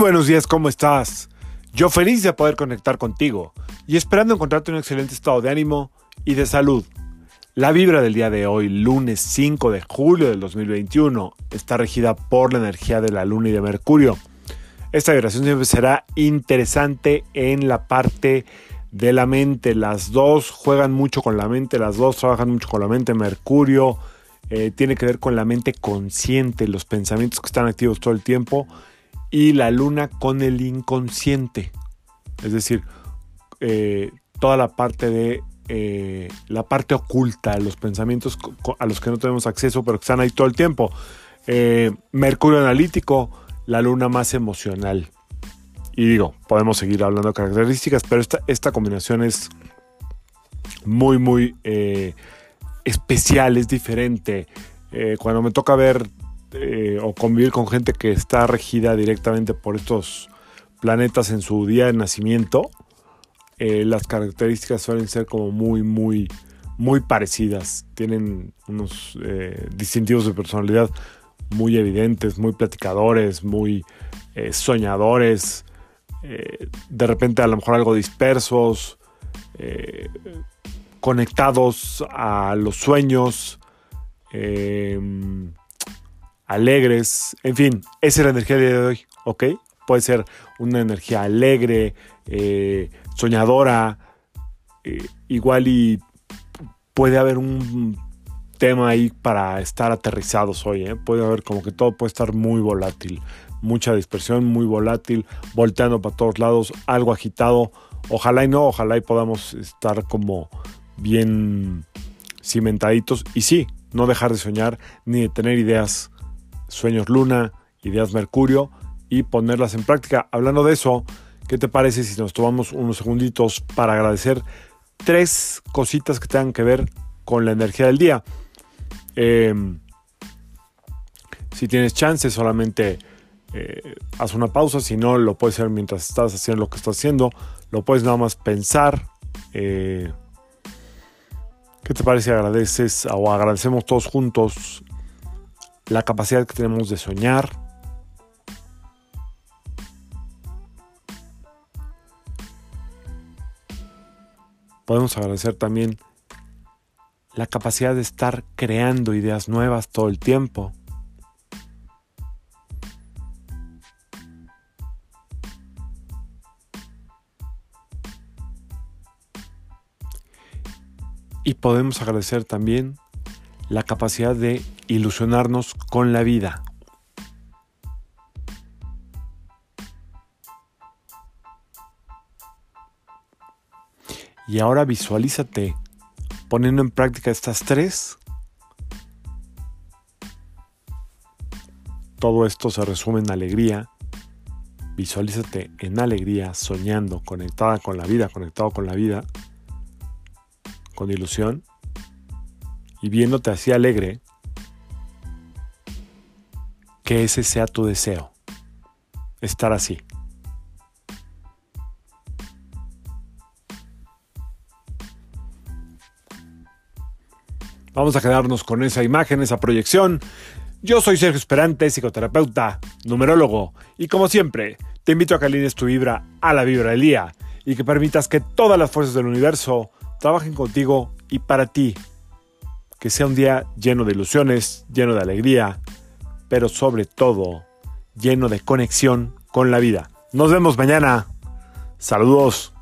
buenos días, ¿cómo estás? Yo feliz de poder conectar contigo y esperando encontrarte en un excelente estado de ánimo y de salud. La vibra del día de hoy, lunes 5 de julio del 2021, está regida por la energía de la Luna y de Mercurio. Esta vibración siempre será interesante en la parte de la mente. Las dos juegan mucho con la mente, las dos trabajan mucho con la mente. Mercurio eh, tiene que ver con la mente consciente, los pensamientos que están activos todo el tiempo y la luna con el inconsciente. Es decir, eh, toda la parte de eh, la parte oculta, los pensamientos a los que no tenemos acceso, pero que están ahí todo el tiempo. Eh, Mercurio analítico, la luna más emocional. Y digo, podemos seguir hablando de características, pero esta, esta combinación es muy, muy especial, es diferente. cuando me toca ver eh, o convivir con gente que está regida directamente por estos planetas en su día de nacimiento, eh, las características suelen ser como muy, muy, muy parecidas. Tienen unos eh, distintivos de personalidad muy evidentes, muy platicadores, muy soñadores, de repente a lo mejor algo dispersos, conectados a los sueños alegres, en fin, esa es la energía de hoy, ¿ok? Puede ser una energía alegre, eh, soñadora, eh, igual y puede haber un tema ahí para estar aterrizados hoy, ¿eh? puede haber como que todo puede estar muy volátil, mucha dispersión, muy volátil, volteando para todos lados, algo agitado, ojalá y no, ojalá y podamos estar como bien cimentaditos y sí, no dejar de soñar ni de tener ideas Sueños Luna, Ideas Mercurio y ponerlas en práctica. Hablando de eso, ¿qué te parece si nos tomamos unos segunditos para agradecer tres cositas que tengan que ver con la energía del día? Em, si tienes chance, solamente eh, haz una pausa. Si no, lo puedes hacer mientras estás haciendo lo que estás haciendo. Lo puedes nada más pensar. Eh, ¿Qué te parece? Agradeces o agradecemos todos juntos la capacidad que tenemos de soñar. Podemos agradecer también la capacidad de estar creando ideas nuevas todo el tiempo. Y podemos agradecer también la capacidad de ilusionarnos con la vida. Y ahora visualízate poniendo en práctica estas tres. Todo esto se resume en alegría. Visualízate en alegría, soñando, conectada con la vida, conectado con la vida, con ilusión y viéndote así alegre, que ese sea tu deseo, estar así. Vamos a quedarnos con esa imagen, esa proyección. Yo soy Sergio Esperante, psicoterapeuta, numerólogo, y como siempre, te invito a que alines tu vibra a la vibra del día y que permitas que todas las fuerzas del universo trabajen contigo y para ti. Que sea un día lleno de ilusiones, lleno de alegría, pero sobre todo lleno de conexión con la vida. Nos vemos mañana. Saludos.